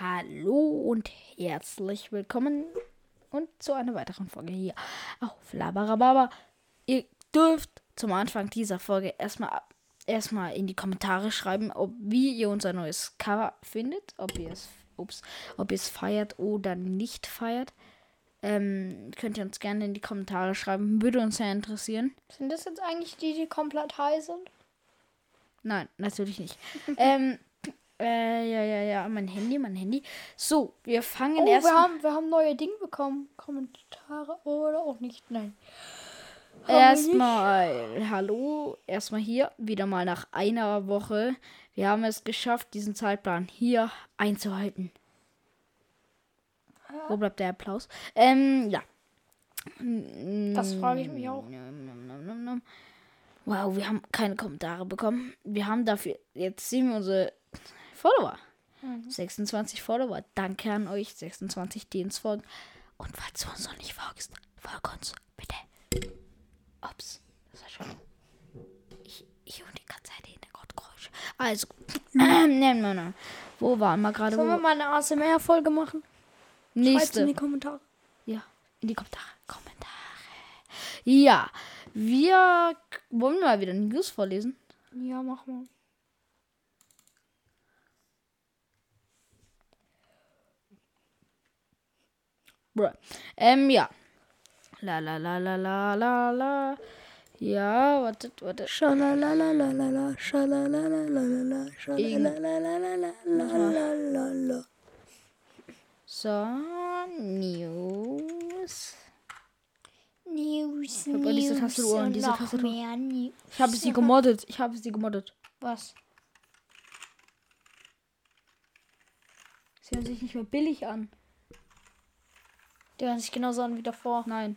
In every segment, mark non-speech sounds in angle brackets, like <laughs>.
Hallo und herzlich willkommen und zu einer weiteren Folge hier auf Labarababa. Ihr dürft zum Anfang dieser Folge erstmal erstmal in die Kommentare schreiben, ob wie ihr unser neues Cover findet, ob ihr es ups, ob ihr es feiert oder nicht feiert. Ähm, könnt ihr uns gerne in die Kommentare schreiben, würde uns sehr interessieren. Sind das jetzt eigentlich die, die komplett high sind? Nein, natürlich nicht. <laughs> ähm, äh, ja, ja, ja, mein Handy, mein Handy. So, wir fangen Oh, erst wir haben, wir haben neue Dinge bekommen. Kommentare oder auch nicht. Nein. Erstmal hallo, erstmal hier wieder mal nach einer Woche. Wir haben es geschafft, diesen Zeitplan hier einzuhalten. Wo bleibt der Applaus? Ähm, ja. Das frage ich mich auch. Wow, wir haben keine Kommentare bekommen. Wir haben dafür, jetzt sehen wir unsere Follower. Mhm. 26 Follower. Danke an euch, 26, die uns folgen. Und falls du uns noch nicht folgst, folg uns, bitte. Ups, das war schon. Ich, ich und die ganze Zeit Hintergrundgeräusche. Also, nehmen wir noch. Wo waren wir gerade? Sollen wir mal eine ASMR-Folge machen? Schreibt's in Nächste. die Kommentare. Ja, in die Kommentare. Kommentare. Ja, wir wollen wir mal wieder News vorlesen. Ja, mach mal. Bruh. Ähm, ja. La la la la la la la. Ja, wartet, wartet. Schalalalalala, schalalalalala, schalalalalala. So, News. News, hab diese News Tastatur diese Tastatur. mehr News. Ich habe sie gemoddet. Ich habe sie gemoddet. Was? Sie hören sich nicht mehr billig an. Die hören sich genauso an wie davor. Nein.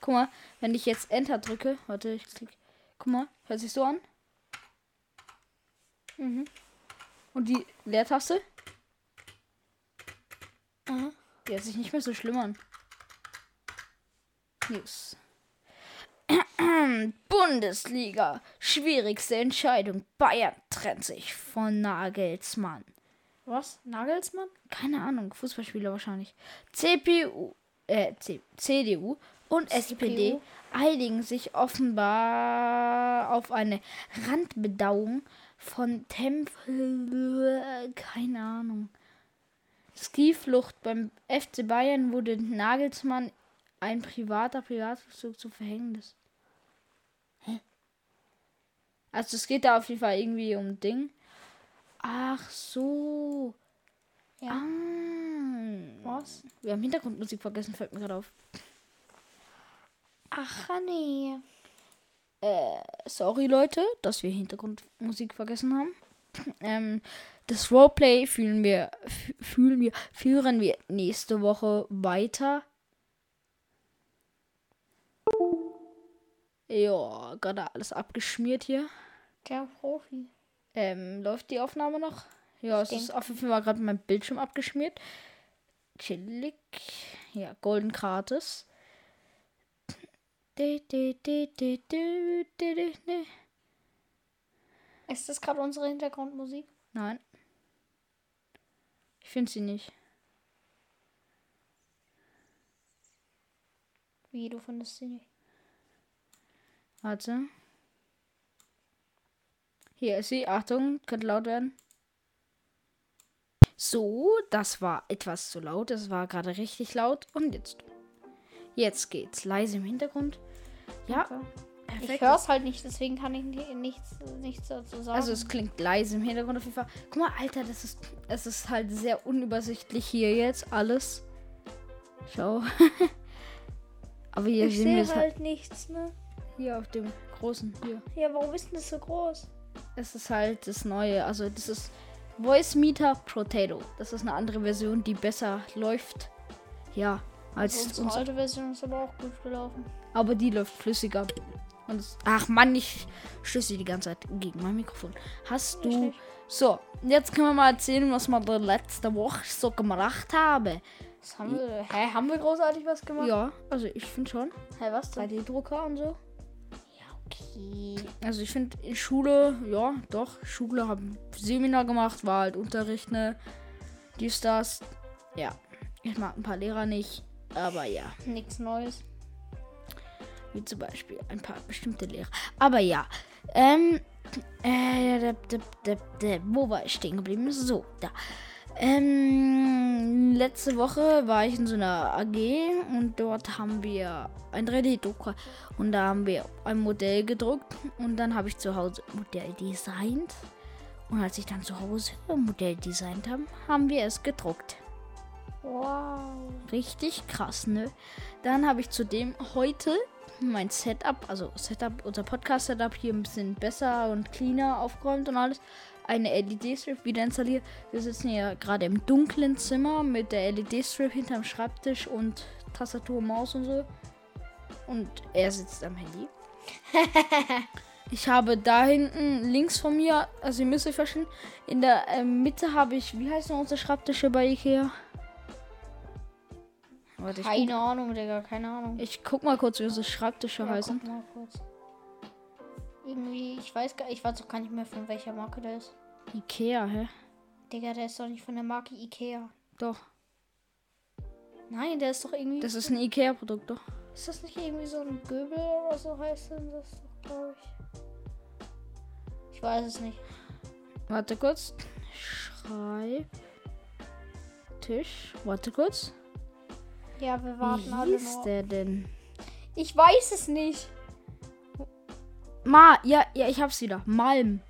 Guck mal, wenn ich jetzt Enter drücke, warte, ich klick. Guck mal, hört sich so an. Mhm. Und die Leertaste, Aha. die hört sich nicht mehr so schlimm an. News. <clears throat> Bundesliga. Schwierigste Entscheidung. Bayern trennt sich von Nagelsmann. Was? Nagelsmann? Keine Ahnung, Fußballspieler wahrscheinlich. CPU, äh, C CDU und SPD CPU. einigen sich offenbar auf eine Randbedauung von Tempel. Keine Ahnung. Skiflucht beim FC Bayern wurde Nagelsmann ein privater Privatflug zu Verhängnis. Hä? Also es geht da auf jeden Fall irgendwie um Ding. Ach so. Ja. Ah. Was? Wir haben Hintergrundmusik vergessen, fällt mir gerade auf. Ach, nee. Äh, sorry Leute, dass wir Hintergrundmusik vergessen haben. <laughs> Ähm, das Roleplay fühlen wir, fü- fühlen wir, führen wir nächste Woche weiter. Ja, gerade alles abgeschmiert hier. Der Profi. Ähm, läuft die Aufnahme noch? Ja, es Ich ist denke. auf jeden Fall gerade mein Bildschirm abgeschmiert. Chillig. Ja, Golden Gratis. Ist das gerade unsere Hintergrundmusik? Nein. Ich finde sie nicht. Wie, du findest sie nicht? Warte. Hier ist sie. Achtung, könnte laut werden. So, das war etwas zu laut. Das war gerade richtig laut. Und jetzt. Jetzt geht's. Leise im Hintergrund. Ja, Okay. Ich höre es halt nicht, deswegen kann ich ni- nichts, nichts dazu sagen. Also es klingt leise im Hintergrund auf jeden Fall. Guck mal, Alter, das ist, es ist halt sehr unübersichtlich hier jetzt alles. Schau. <laughs> Aber hier ich sehen wir sehe es halt halt nichts, ne? hier auf dem großen hier. Ja, warum ist denn das so groß? Es ist halt das neue, also das ist Voice Meter Potato. Das ist eine andere Version, die besser läuft. Ja, als Unsere unsere. alte Version ist aber auch gut gelaufen. Aber die läuft flüssiger. Und es, ach Mann, ich stöße die ganze Zeit gegen mein Mikrofon. Hast du. Richtig. So, jetzt können wir mal erzählen, was wir letzte Woche so gemacht haben. Was haben wir, hä, haben wir großartig was gemacht? Ja, also ich finde schon. Hä, was denn? 3D-Drucker und so. Okay. Also ich finde in Schule, ja, doch, Schule haben Seminar gemacht, war halt Unterricht, ne? Die Stars. Ja. Ich mag ein paar Lehrer nicht. Aber ja. Nichts Neues. Wie zum Beispiel ein paar bestimmte Lehrer. Aber ja. Ähm. Äh, wo war ich stehen geblieben? So, da. Ähm, letzte Woche war ich in so einer AG und dort haben wir ein 3D-Drucker und da haben wir ein Modell gedruckt und dann habe ich zu Hause Modell designt und als ich dann zu Hause ein Modell designt habe, haben wir es gedruckt. Wow. Richtig krass, ne? Dann habe ich zudem heute mein Setup, also Setup, unser Podcast-Setup hier ein bisschen besser und cleaner aufgeräumt und alles. Eine LED-Strip wieder installiert. Wir sitzen hier gerade im dunklen Zimmer mit der LED-Strip hinterm Schreibtisch und Tastatur, Maus und so. Und er sitzt am Handy. <laughs> ich habe da hinten links von mir, also ihr müsst euch verstehen, in der äh, Mitte habe ich, wie heißt denn unsere Schreibtische bei Ikea? Warte, ich guck- Keine Ahnung, Digga, keine Ahnung. ich guck mal kurz, wie unsere Schreibtische Ja, heißen. Irgendwie, ich weiß gar ich weiß auch gar nicht mehr von welcher Marke der ist. Ikea, hä? Digga, der ist doch nicht von der Marke Ikea. Doch. Nein, der ist doch irgendwie. Das ist ein Ikea-Produkt, doch. ist das nicht irgendwie so ein Göbel oder so heißt denn das glaube ich. Ich weiß es nicht. Warte kurz. Schreib. Tisch. Warte kurz. Ja, wir warten Wie alle hieß noch. der denn? Ich weiß es nicht. Ma, ja, ja, ich hab's wieder. Malm.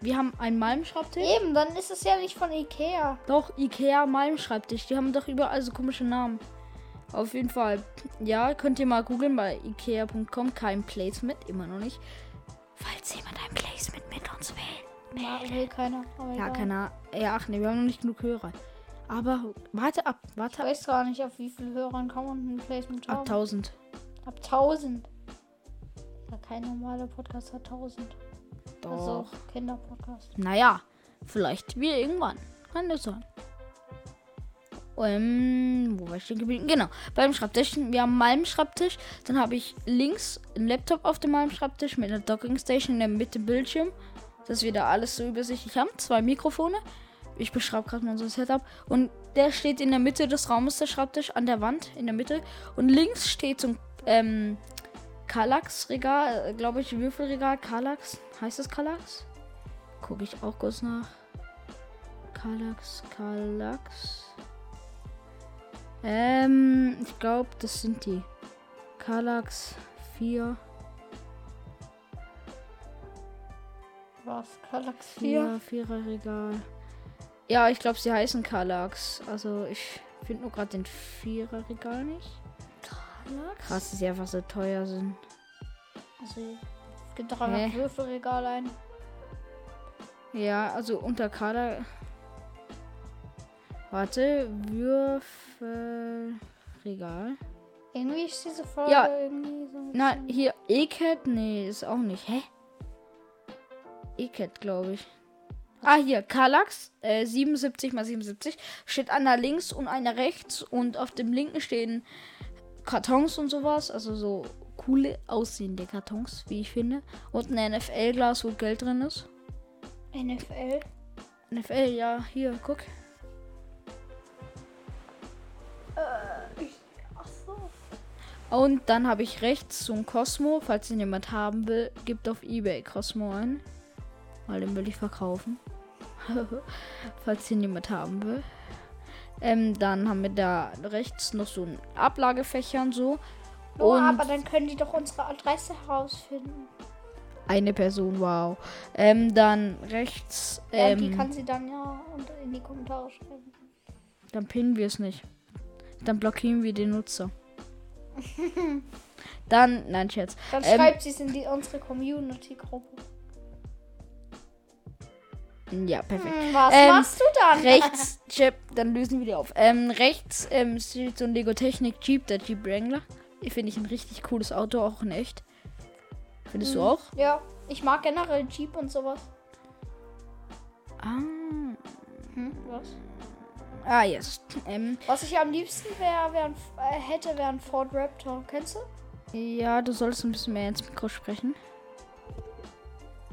Wir haben einen Malm-Schreibtisch. Eben, dann ist es ja nicht von Ikea. Doch, Ikea Malm-Schreibtisch. Die haben doch überall so komische Namen. Auf jeden Fall. Ja, könnt ihr mal googeln bei ikea.com. Kein Placement, immer noch nicht. Falls jemand ein Placement mit uns will. Na, will keiner. Ja, egal. keine Ahnung. Ja, ach nee, wir haben noch nicht genug Hörer. Aber warte ab, Ich warte ab. weiß gar nicht, auf wie viele Hörern kann man ein Placement Ab haben. 1000. Ab 1000. Ja, kein normaler Podcast hat 1000. Doch. Also Kinderpodcast. Naja, vielleicht wir irgendwann. Kann das sein. Ähm, wo war ich stehen geblieben? Genau, beim Schreibtisch. Wir haben meinen Schreibtisch. Dann habe ich links einen Laptop auf dem meinem Schreibtisch mit einer Dockingstation in der Mitte Bildschirm. Dass wir da alles so übersichtlich haben. Zwei Mikrofone. Ich beschreibe gerade mal unser Setup. Und der steht in der Mitte des Raumes, der Schreibtisch, an der Wand, in der Mitte. Und links steht so ein ähm, Kallax-Regal, glaube ich, Würfelregal. Kallax. Heißt das Kallax? Gucke ich auch kurz nach. Kallax, Kallax. Ähm, ich glaube, das sind die. Kallax 4, Was? Kallax 4? 4, 4er Regal. Ja, ich glaube, sie heißen Kallax. Also, ich finde nur gerade den 4er Regal nicht. Kallax? Krass, dass sie einfach so teuer sind. Also, es gibt doch einfach Hä? Würfelregal ein. Ja, also unter Kader. Warte, Würfelregal. Irgendwie ist diese Folge Ja. irgendwie so. ein Nein, hier, E-Cat? Nee, ist auch nicht. Hä? E-Cat, glaube ich. Ah, hier, Kallax, äh, 77 mal 77. Steht einer links und einer rechts. Und auf dem linken stehen Kartons und sowas. Also so coole aussehende Kartons, wie ich finde. Und ein NFL-Glas, wo Geld drin ist. NFL. NFL, ja, hier, guck. Ach so. Und dann habe ich rechts so ein Cosmo. Falls ihn jemand haben will, gibt auf Ebay Cosmo ein. Weil den will ich verkaufen. <laughs> Falls ihn jemand haben will. Ähm, dann haben wir da rechts noch so ein Ablagefächer und so. Oh, und aber dann können die doch unsere Adresse herausfinden. eine Person, wow. Ähm, dann rechts. Ja, und die Ähm, kann sie dann ja unter- in die Kommentare schreiben. dann pinnen wir es nicht. Dann blockieren wir den Nutzer. <laughs> dann, nein, Scherz. Dann Ähm, schreibt sie es in die, unsere Community-Gruppe. Ja, perfekt. Hm, was Ähm, machst du dann? rechts, <laughs> Chip, dann lösen wir die auf. Ähm, rechts ähm, steht so ein Lego Technik Jeep, der Jeep Wrangler. Ich finde ich ein richtig cooles Auto, auch in echt. Findest du Hm. auch? Ja, ich mag generell Jeep und sowas. Ah, Hm, was? ah yes. Ähm, Was ich am liebsten wär, wär ein, äh, hätte, wäre ein Ford Raptor. Kennst du? ja, du solltest ein bisschen mehr ins Mikro sprechen.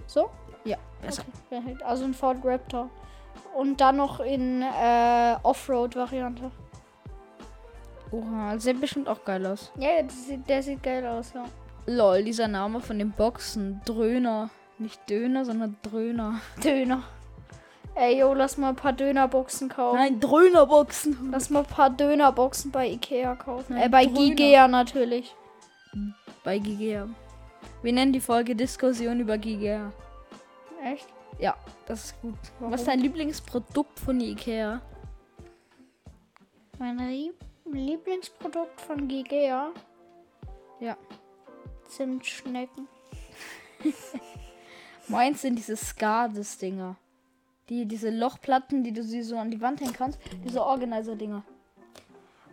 So? Ja, besser. Okay, perfekt. Also ein Ford Raptor. und dann noch in äh, Offroad-Variante. Oha, sieht bestimmt auch geil aus. Ja, der sieht, der sieht geil aus, ja. Lol, dieser Name von den Boxen. Dröhner. Nicht Döner, sondern Dröhner. Döner. Ey, yo, lass mal ein paar Dönerboxen kaufen. Nein, Drönerboxen. Lass mal ein paar Dönerboxen bei Ikea kaufen. Nein, äh, bei Döner. Gigea natürlich. Bei Gigea. Wir nennen die Folge Diskussion über Gigea. Echt? Ja, das ist gut. Warum? Was ist dein Lieblingsprodukt von Ikea? Mein Rie- Lieblingsprodukt von Gigea Ja. Zimtschnecken. <laughs> Meins sind diese Skades-Dinger. Die, diese Lochplatten, die du sie so an die Wand hängen kannst. Diese Organizer-Dinger.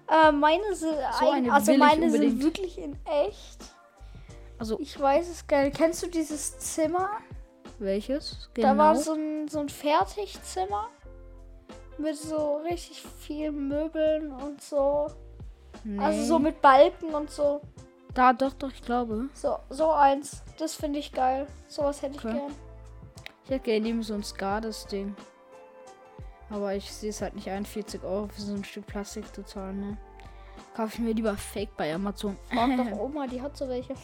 Äh, meine sind, So ein, also meine sind wirklich in echt. Also, Ich weiß es geil. Kennst du dieses Zimmer? Welches? Da war so ein, so ein Fertigzimmer mit so richtig vielen Möbeln und so. Nee. Also so mit Balken und so. Da, doch, doch, ich glaube. So, so eins. Das finde ich geil. Sowas hätte ich Okay. gern. Ich hätte gerne eben so ein Skades-Ding. Aber ich sehe es halt nicht ein, 40 Euro für so ein Stück Plastik zu zahlen, ne? Kaufe ich mir lieber Fake bei Amazon. Frag doch <laughs> Oma, die hat so welche.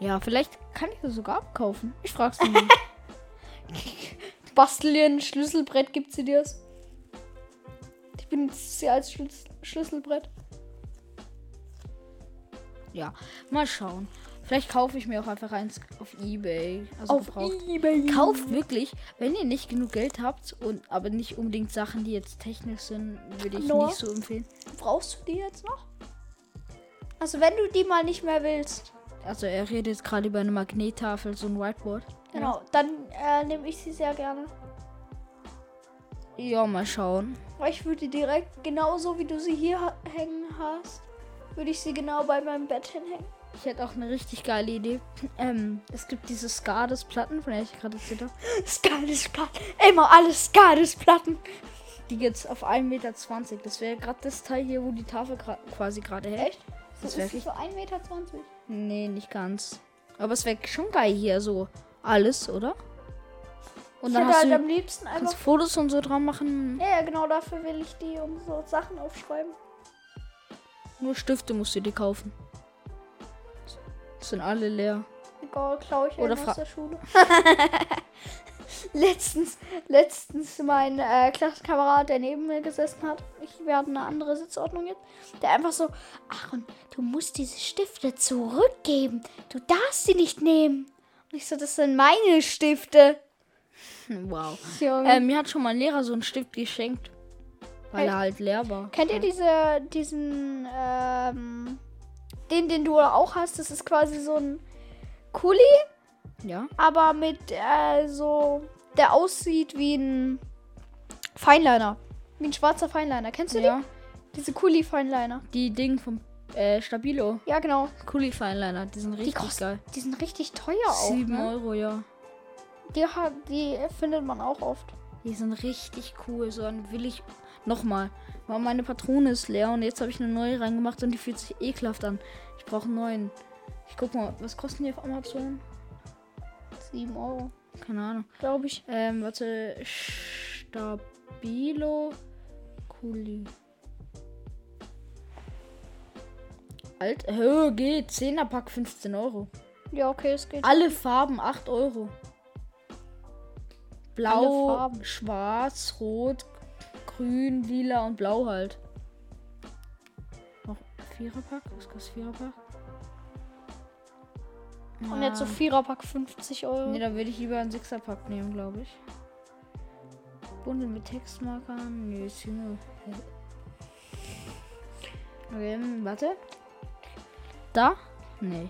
Ja, vielleicht kann ich das sogar abkaufen. Ich frag's sie mal. <laughs> Bastel dir ein Schlüsselbrett, gibt sie dir's? Ich benutze sie als Schlüs Schlüsselbrett. ja, mal schauen. Vielleicht kaufe ich mir auch einfach eins auf Ebay. Also Auf gebraucht. Ebay. Kauft wirklich, wenn ihr nicht genug Geld habt und aber nicht unbedingt Sachen, die jetzt technisch sind, würde ich Noah? nicht so empfehlen. Brauchst du die jetzt noch? Also wenn du die mal nicht mehr willst, Also er redet gerade über eine Magnettafel, so ein Whiteboard. genau, dann äh, nehme ich sie sehr gerne. Ja, mal schauen. Ich würde direkt, genauso wie du sie hier ha hängen hast, würde ich sie genau bei meinem Bett hinhängen. Ich hätte auch eine richtig geile Idee. <clears throat> Ähm, es gibt diese Skades-Platten, von der ich gerade erzählt habe. Skades-Platten. Immer alles Skades-Platten. Die gibt's auf 1,20 Meter. Das wäre gerade das Teil hier, wo die Tafel gra quasi gerade hält. Echt? Das Das ist für 1,20 Meter. Nee, nicht ganz. Aber es wäre schon geil hier so alles, oder? Und Ich dann hast halt du am liebsten einfach. Fotos und so dran machen. Ja, genau dafür will ich die und so Sachen aufschreiben. Nur Stifte musst du dir kaufen. Sind alle leer. Egal, klaue ich aus der Schule. <laughs> letztens, letztens mein äh, Klassenkamerad, der neben mir gesessen hat, ich werde eine andere Sitzordnung jetzt, der einfach so, Aaron, du musst diese Stifte zurückgeben. Du darfst sie nicht nehmen. Und ich so, das sind meine Stifte. Hm, Wow. Äh, mir hat schon mal ein Lehrer so einen Stift geschenkt. Weil Echt? er halt leer war. Kennt ihr diese, diesen, ähm, den, den du auch hast? Das ist quasi so ein Kuli, Ja? aber mit äh, so, der aussieht wie ein Feinliner. Wie ein schwarzer Feinliner. Kennst du Ja. die? Diese Kuli-Feinliner. Die Ding vom äh, Stabilo. Ja, genau. Coolie Feinliner. Die sind Die, richtig kosten, geil. die sind richtig teuer auch. 7 Ne? Euro, ja. Die, die findet man auch oft. Die sind richtig cool. So dann will ich nochmal. Weil meine Patrone ist leer und jetzt habe ich eine neue reingemacht und die fühlt sich ekelhaft an. Ich brauche einen neuen. Ich guck mal, was kosten die auf Amazon? 7 Euro, Keine Ahnung. glaube ich. Ähm, warte. Stabilo Kuli. Alt, Höhe geht. 10er Pack 15 Euro. Ja, okay, es geht. Alle Farben 8 Euro. Blau, schwarz, rot, grün, lila und blau halt. Noch Viererpack? Was kostet Viererpack? Und jetzt so Viererpack 50 Euro. Nee, da würde ich lieber einen Sechserpack nehmen, glaube ich. Bunde mit Textmarkern. Nö, ist Junge. Okay, ähm, warte. Da? Nee.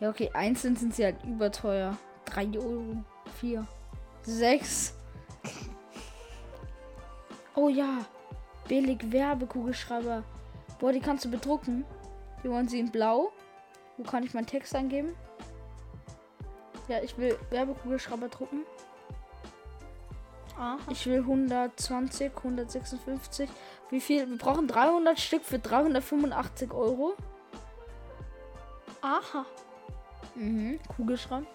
Ja, okay, einzeln sind sie halt überteuer. 3 Euro. 4. 6. Oh ja. Billig Werbekugelschreiber. Boah, die kannst du bedrucken. Wir wollen sie in blau. Wo kann ich meinen Text eingeben? Ja, ich will Werbekugelschreiber drucken. Aha. Ich will 120, 156. Wie viel? Wir brauchen 300 Stück für 385 Euro. Aha. Mhm. Kugelschreiber.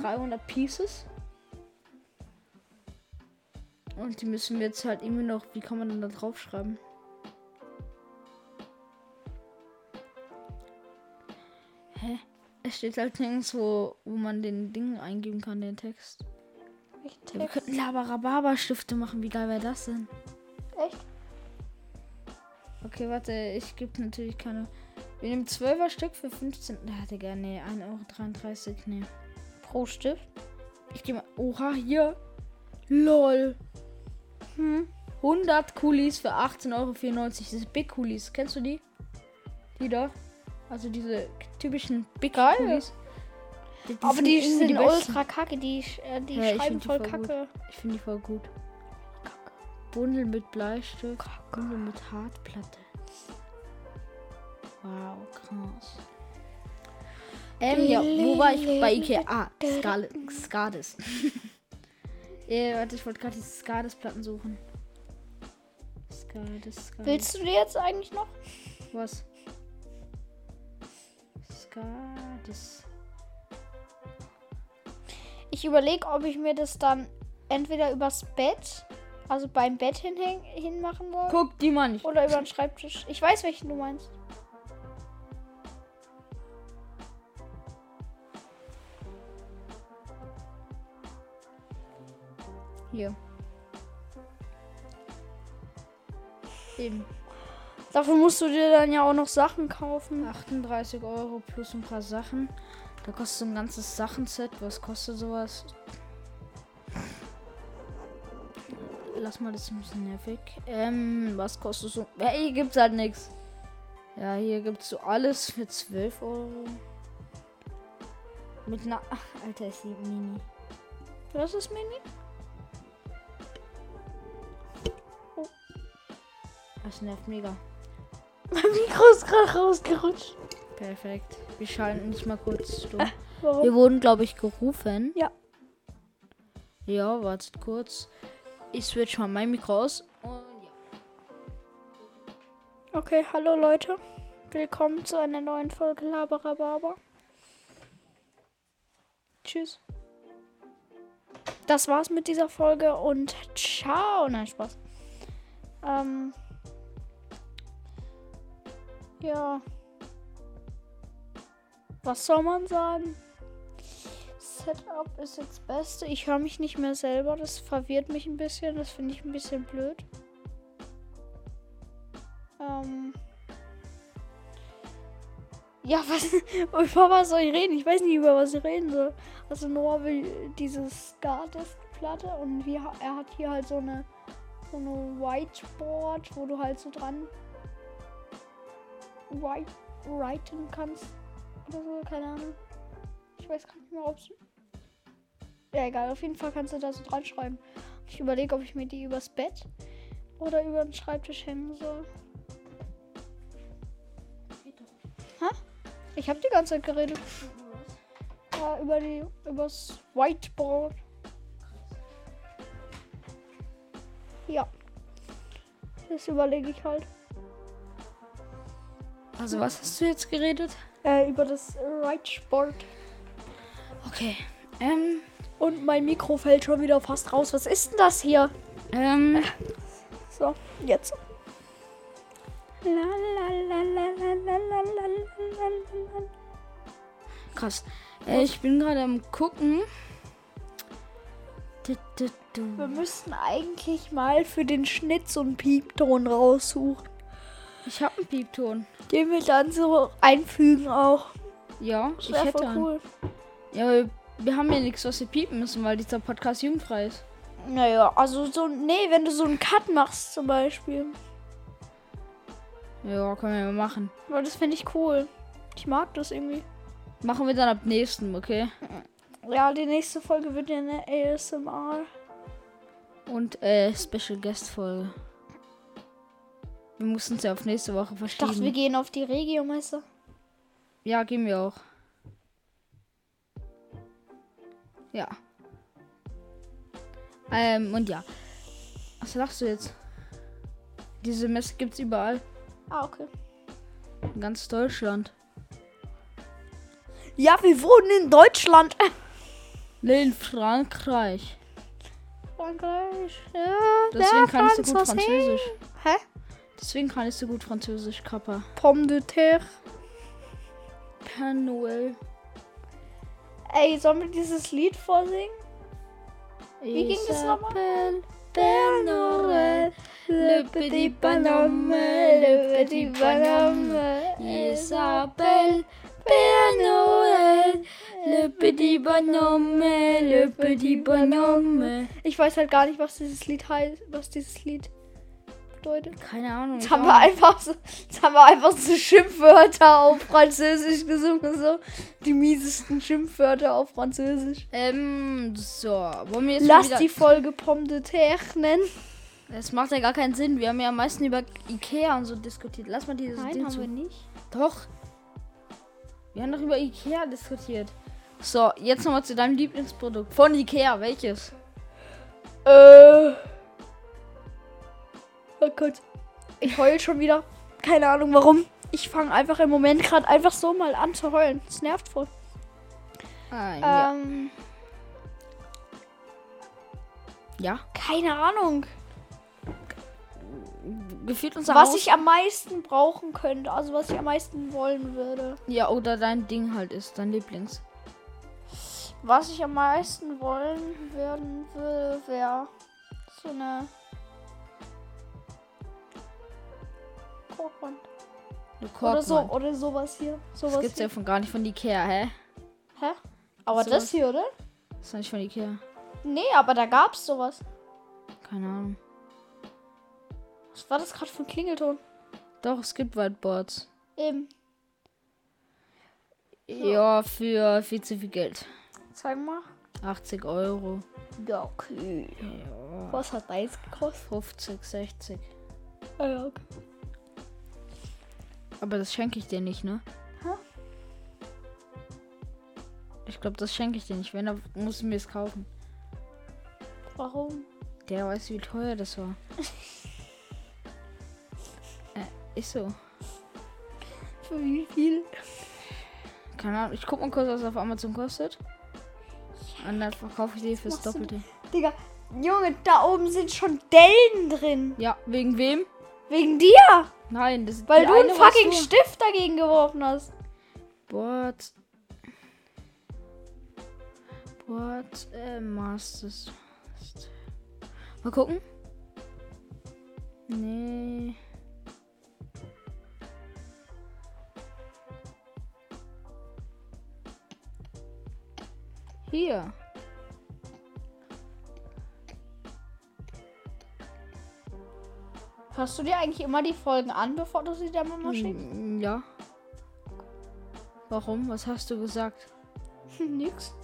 300 Pieces. Und die müssen wir jetzt halt immer noch. Wie kann man denn da draufschreiben? Es steht halt nirgendwo, wo man den Ding eingeben kann, den Text. Ja, wir Text? könnten Labarababa-Stifte machen. Wie geil wäre das denn? Echt? Okay, warte, ich gebe natürlich keine. Wir nehmen 12er Stück für 15. Da hatte gar nee, 1,33 Euro. Nee. Pro Stift? Ich gehe mal. Oha, hier. LOL. Hm. 100 Kulis für 18,94 Euro. Diese Big Kulis. Kennst du die? Die da? Also diese typischen Big Geil. Kulis. Die, Aber die sind besten. ultra kacke. Die, äh, die Ja, schreiben die voll voll gut. kacke. Ich finde die voll gut. Bundel mit Bleistift. Bundel mit Hartplatte. Wow, krass. Ähm, ja, wo war ich? Bei Ikea. Ah, Skades. <laughs> äh, warte, ich wollte gerade die Skades-Platten suchen. Skades, Skades. Willst du die jetzt eigentlich noch? Was? Skades. Ich überlege, ob ich mir das dann entweder übers Bett, also beim Bett hinhäng- hinmachen soll, Guck, die meine ich. oder über den Schreibtisch. Ich weiß, welchen du meinst. Hier. Eben. Dafür musst du dir dann ja auch noch Sachen kaufen. 38 Euro plus ein paar Sachen. Da kostet ein ganzes Sachenset. Was kostet sowas? Lass mal das ein bisschen nervig. Ähm, was kostet so? Ja, hier gibt's halt nichts. Ja, hier gibt's so alles für 12 Euro. Mit einer. Ach, Alter, ist die Mini. Was ist Mini? Das nervt mega. Mein Mikro ist gerade rausgerutscht. Perfekt. Wir schalten nicht mal kurz <laughs> stumm. Warum? Wir wurden, glaube ich, gerufen. Ja. Ja, wartet kurz. Ich switch mal mein Mikro aus. Und ja. Okay, hallo Leute. Willkommen zu einer neuen Folge Laberababa. Tschüss. Das war's mit dieser Folge und ciao. Nein, Spaß. Ähm. Ja. Was soll man sagen? Setup ist jetzt das Beste. Ich höre mich nicht mehr selber. Das verwirrt mich ein bisschen. Das finde ich ein bisschen blöd. Ähm. Ja, was, <laughs> über was soll ich reden? Ich weiß nicht, über was ich reden soll. Also Noah will diese Skatist-Platte und wir, er hat hier halt so eine, so eine Whiteboard, wo du halt so dran writen kannst. Oder so, keine Ahnung. Ich weiß gar nicht mehr, ob es... Ja, egal. Auf jeden Fall kannst du da so dran schreiben. Ich überlege, ob ich mir die übers Bett oder über den Schreibtisch hängen soll. Ich habe die ganze Zeit geredet. Ja, über die, übers Whiteboard. Ja. Das überlege ich halt. Also was hast du jetzt geredet? Äh, über das Reitsport. Okay. Ähm. Und mein Mikro fällt schon wieder fast raus. Was ist denn das hier? Ähm. So, jetzt. Krass. Äh, ich bin gerade am gucken. Wir müssten eigentlich mal für den Schnitt so einen Piepton raussuchen. Ich habe einen Piepton. Den wir dann so einfügen auch. Ja, Das ich hätte voll einen. cool. Ja, aber wir haben ja nichts, was wir piepen müssen, weil dieser Podcast jugendfrei ist. Naja, also so, nee, wenn du so einen Cut machst zum Beispiel. Ja, können wir machen. Weil das finde ich cool. Ich mag das irgendwie. Machen wir dann ab nächsten, okay? Ja, die nächste Folge wird ja eine ASMR. Und äh, Special Guest Folge. Wir mussten es ja auf nächste Woche Ich dachte, wir verschieben. gehen auf die Regiomesse. Ja, gehen wir auch. Ja. Ähm, und ja. Was lachst du jetzt? Diese Messe gibt's überall. Ah, okay. In ganz Deutschland. Ja, wir wohnen in Deutschland. Nee, in Frankreich. Frankreich. Ja, Deswegen kann ich so gut. Französisch. Hä? Deswegen kann ich so gut Französisch, Kappa. Pomme de terre. Père Noël. Ey, sollen wir dieses Lied vorsingen? Wie ging das nochmal? Père Noël, le petit bonhomme, le petit bonhomme. Il s'appelle Père Noël, le petit bonhomme, le petit bonhomme. Ich weiß halt gar nicht, was dieses Lied heißt, was dieses Lied bedeutet. Keine Ahnung. Jetzt haben wir einfach so, jetzt haben wir einfach so Schimpfwörter auf Französisch gesungen, so die miesesten Schimpfwörter auf Französisch. Ähm, so. Wollen wir jetzt Lass wieder... die Folge Pomme de terre nennen. Das macht ja gar keinen Sinn. Wir haben ja am meisten über Ikea und so diskutiert. Lass mal dieses Ding zu. nicht. Doch. Wir haben doch über Ikea diskutiert. So, jetzt nochmal zu deinem Lieblingsprodukt. Von Ikea, welches? Äh. Oh Gott. Ich heul schon wieder. Keine Ahnung warum. Ich fange einfach im Moment gerade einfach so mal an zu heulen. Das nervt voll. Ah, ja. Ähm, ja. keine Ahnung. Gefühlt unser Was ich am meisten brauchen könnte. Also was ich am meisten wollen würde. Ja, oder dein Ding halt ist, dein Lieblings. Was ich am meisten wollen würden würde, wäre so eine Korkwand. Eine Oder so, oder sowas hier. Das Sowas gibt's hier. ja von gar nicht von Ikea, hä? Hä? Aber Sowas. das hier, oder? Das ist nicht von Ikea. Nee, aber da gab's sowas. Keine Ahnung. Was war das gerade für ein Klingelton? Doch, es gibt Whiteboards. Eben. Ja, für viel zu viel Geld. Zeig mal. 80 Euro. Ja, okay. Ja. Was hat eins gekostet? 50, 60. Ah, ja, okay. Aber das schenke ich dir nicht, ne? Hä? Ich glaube, das schenke ich dir nicht. Wenn, dann musst du mir es kaufen. Warum? Der weiß, wie teuer das war. <laughs> äh, ist so. Für wie viel? Keine Ahnung. Ich guck mal kurz, was es auf Amazon kostet. Und dann verkaufe ich dir fürs Doppelte. Digga, Junge, da oben sind schon Dellen drin. Ja, wegen wem? Wegen dir. Nein, das ist Weil du einen fucking du- Stift dagegen geworfen hast. Board. Board äh, Masters. Mal gucken. Nee. Hier. Hörst du dir eigentlich immer die Folgen an, bevor du sie der Mama schickst? Mm, Ja. Warum? Was hast du gesagt? <laughs> Nix.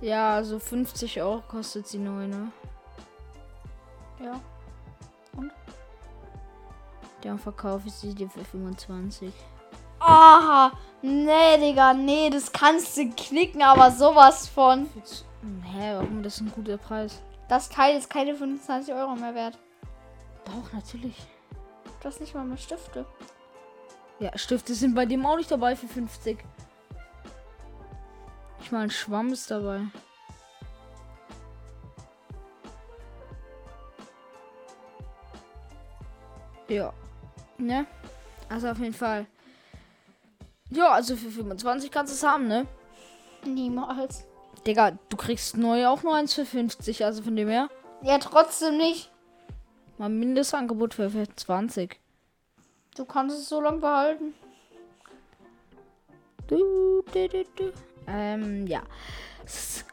Ja, so 50 Euro kostet sie neu, ne? Ja. Dann verkaufe ich sie dir für 25. Aha. Nee, Digga, nee, das kannst du knicken, aber sowas von. Hä, warum? Das ist ein guter Preis. Das Teil ist keine 25 Euro mehr wert. Doch, natürlich. Du hast nicht mal mehr Stifte. Ja, Stifte sind bei dem auch nicht dabei für 50. Ich meine, Schwamm ist dabei. Ja. Ne? Also auf jeden Fall. Ja, also für 25 kannst du es haben, ne? Niemals. Digga, du kriegst neu auch nur eins für 50, also von dem her. Ja, trotzdem nicht. Mal Mindestangebot für, für 20. Du kannst es so lange behalten. Du, du, du, du. Ähm, ja.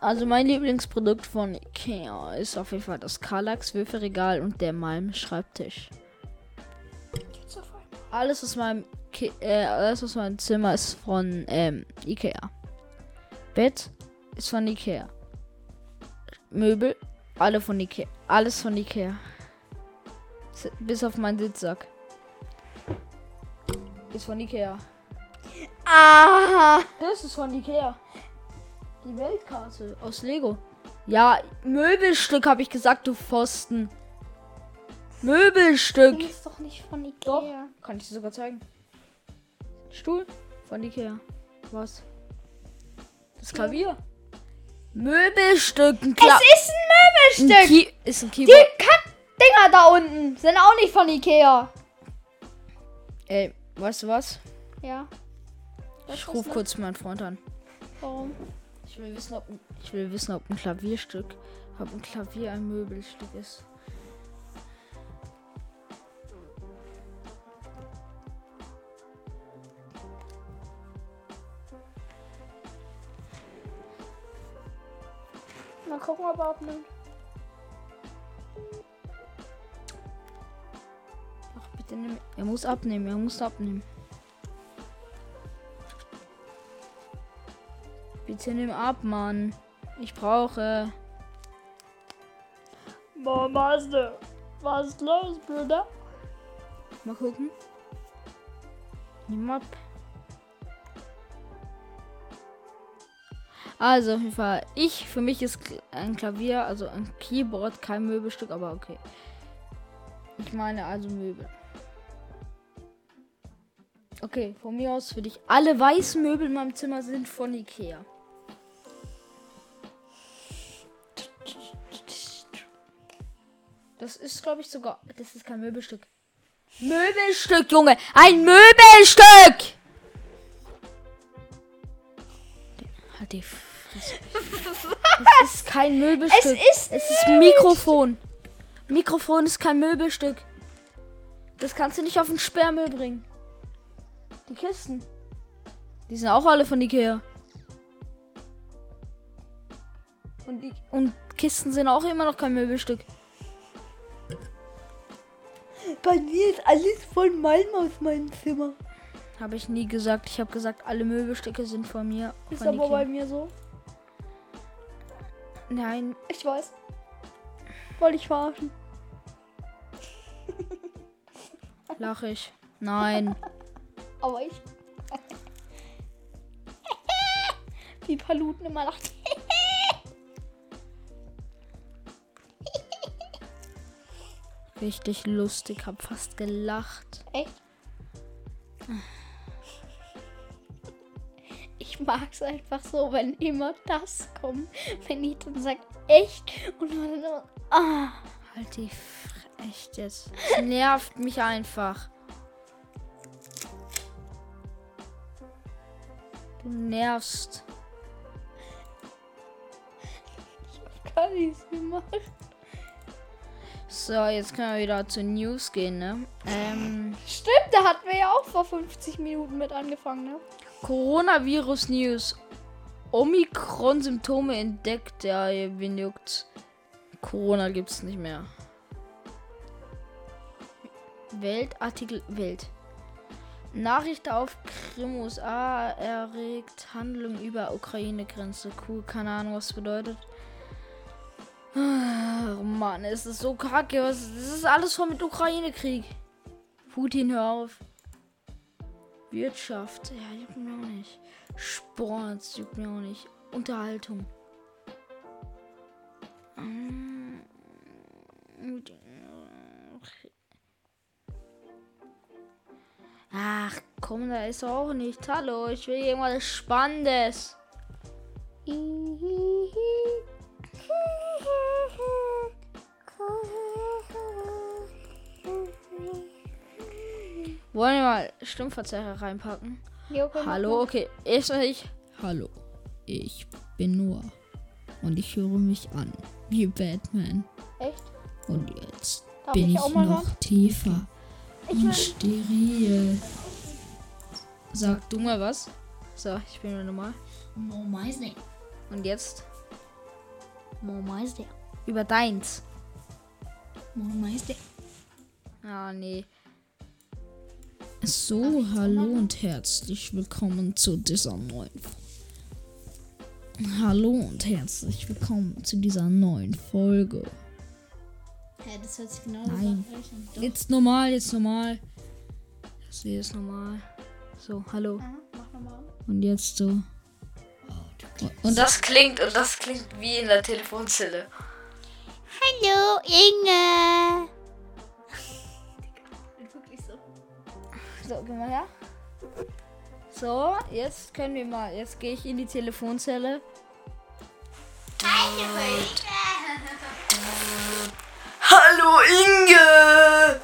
Also mein Lieblingsprodukt von Ikea ist auf jeden Fall das Kallax Würfelregal und der Malm Schreibtisch. Alles aus meinem Ki äh, alles aus meinem Zimmer ist von ähm, Ikea. Bett ist von Ikea. Möbel alle von Ikea. Alles von Ikea. Bis auf meinen Sitzsack. Ist von Ikea. Ah! Das ist von Ikea. Die Weltkarte aus Lego. Ja, Möbelstück habe ich gesagt, du Pfosten. Möbelstück. Die ist doch nicht von Ikea. Doch. Kann ich dir sogar zeigen. Stuhl von Ikea. Was? Das Klavier. Möbelstück. Ein Es ist ein ein Möbelstück. Key ist ein Die Keyboard. Kack-Dinger da unten sind auch nicht von Ikea. Ey, weißt du was? Ja. Was Ich rufe das? kurz meinen Freund an. Warum? Ich will wissen, ob, ich will wissen, ob ein Klavierstück, ob ein Klavier ein Möbelstück ist. Mal gucken, ob er abnimmt. Ach, bitte nimm. Er muss abnehmen, er muss abnehmen. Bitte nimm ab, Mann. Ich brauche. Was ist los, Bruder? Mal gucken. Nimm ab. Also, auf jeden Fall. Ich, für mich ist ein Klavier, also ein Keyboard, kein Möbelstück, aber okay. Ich meine also Möbel. Okay, von mir aus für dich. Alle weißen Möbel in meinem Zimmer sind von Ikea. Das ist, glaube ich, sogar. Das ist kein Möbelstück. Möbelstück, Junge! Ein Möbelstück! Halt die Fresse. Das ist kein Möbelstück. Es ist Es ist Mikrofon. Mikrofon ist kein Möbelstück. Das kannst du nicht auf den Sperrmüll bringen. Die Kisten. Die sind auch alle von Ikea. Und, die, und Kisten sind auch immer noch kein Möbelstück. Bei mir ist alles von Malm aus meinem Zimmer. Habe ich nie gesagt. Ich habe gesagt, alle Möbelstücke sind von mir. Ist von aber Ikea. bei mir so. Nein, Ich weiß. Wollte ich verarschen. lache ich. Nein. Aber ich. <laughs> Wie Paluten immer lacht. Richtig lustig. Hab fast gelacht. Echt? Ich mag es einfach so, wenn immer das kommt. Wenn die dann sagt, echt? Und man dann immer, ah. Halt die Echt jetzt. Es nervt mich einfach. Du nervst. Kann ich's gemacht. So, jetzt können wir wieder zu News gehen, ne? Ähm, Stimmt, da hatten wir ja auch vor 50 Minuten mit angefangen, ne? Coronavirus News. Omikron-Symptome entdeckt. Ja, wen juckt's? Corona gibt's nicht mehr. Weltartikel Welt. Nachricht auf Krim USA erregt Handlung über Ukraine-Grenze. Cool, keine Ahnung, was bedeutet. Ah, Mann, es ist so kacke. Was, das ist alles voll mit Ukraine-Krieg. Putin, hör auf. Wirtschaft, ja, juckt mir auch nicht. Sport, juckt mir auch nicht. Unterhaltung. Ach, komm, da ist auch nicht. Hallo, ich will irgendwas Spannendes. Wollen wir mal Stimmverzerrer reinpacken? Mach Hallo, okay. Erst mal ich. Hallo, ich bin Noah und ich höre mich an wie Batman. Echt? Und jetzt Darf bin ich ich auch mal noch ran? tiefer Ich und steril. Sag du mal was. So, ich bin wieder normal. No Meister. Und jetzt Meister. über deins. No Meister. Ah, nee. So, hallo und herzlich willkommen zu dieser neuen Folge. Hallo und herzlich willkommen zu dieser neuen Folge. Hä, das hört sich genau Nein. so an. Jetzt normal, jetzt normal. Das hier ist normal. So, hallo. Mach nochmal an. Und jetzt so. Und das klingt, und das klingt wie in der Telefonzelle. Hallo, Inge. So, geh mal her. So, jetzt können wir mal. Jetzt gehe ich in die Telefonzelle. Hallo Inge!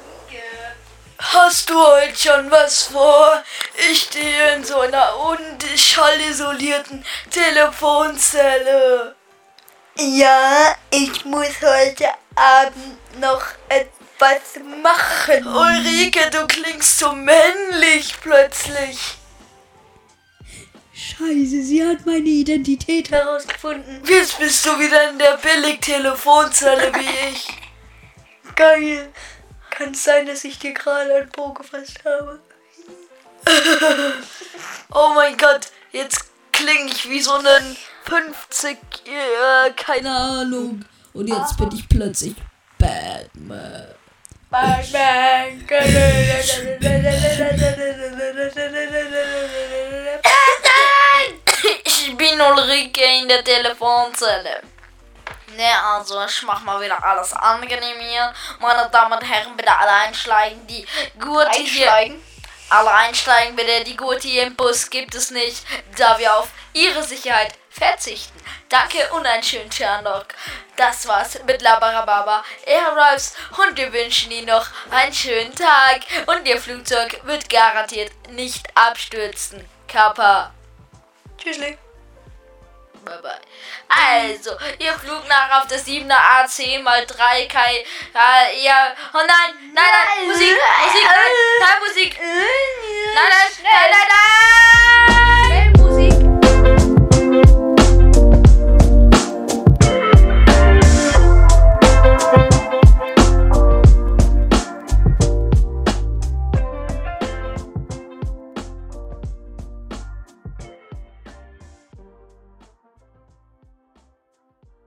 Hast du heute schon was vor? Ich stehe in so einer unschallisolierten Telefonzelle. Ja, ich muss heute Abend noch etwas machen. Ulrike, du klingst so männlich plötzlich. Scheiße, sie hat meine Identität Herausgefunden. Jetzt bist du wieder in der Billig-Telefonzelle wie ich. <laughs> Geil. Kann es sein, dass ich dir gerade ein Po gefasst habe? <laughs> oh mein Gott, jetzt klinge ich wie so ein 50, äh, Keine Ahnung. Und jetzt bin ich plötzlich Batman. Batman. Ich bin Ulrike in der Telefonzelle. Ne, also ich mach mal wieder alles angenehm hier. Meine Damen und Herren, bitte alle einsteigen. Die Gurte hier. Alle einsteigen bitte. Die Gurte hier im Bus gibt es nicht, da wir auf Ihre Sicherheit verzichten. Danke und einen schönen Tscherndock. Das war's mit Labarababa Airrives und wir wünschen Ihnen noch einen schönen Tag. Und Ihr Flugzeug wird garantiert nicht abstürzen. Kappa. Tschüssli. Bye bye. Also, ihr flog nach auf der 7er A10 mal 3 Kai. Äh, ja. Oh nein, nein, nein, Musik, Musik, nein, nein, Musik. Nein, nein, nein, nein, nein.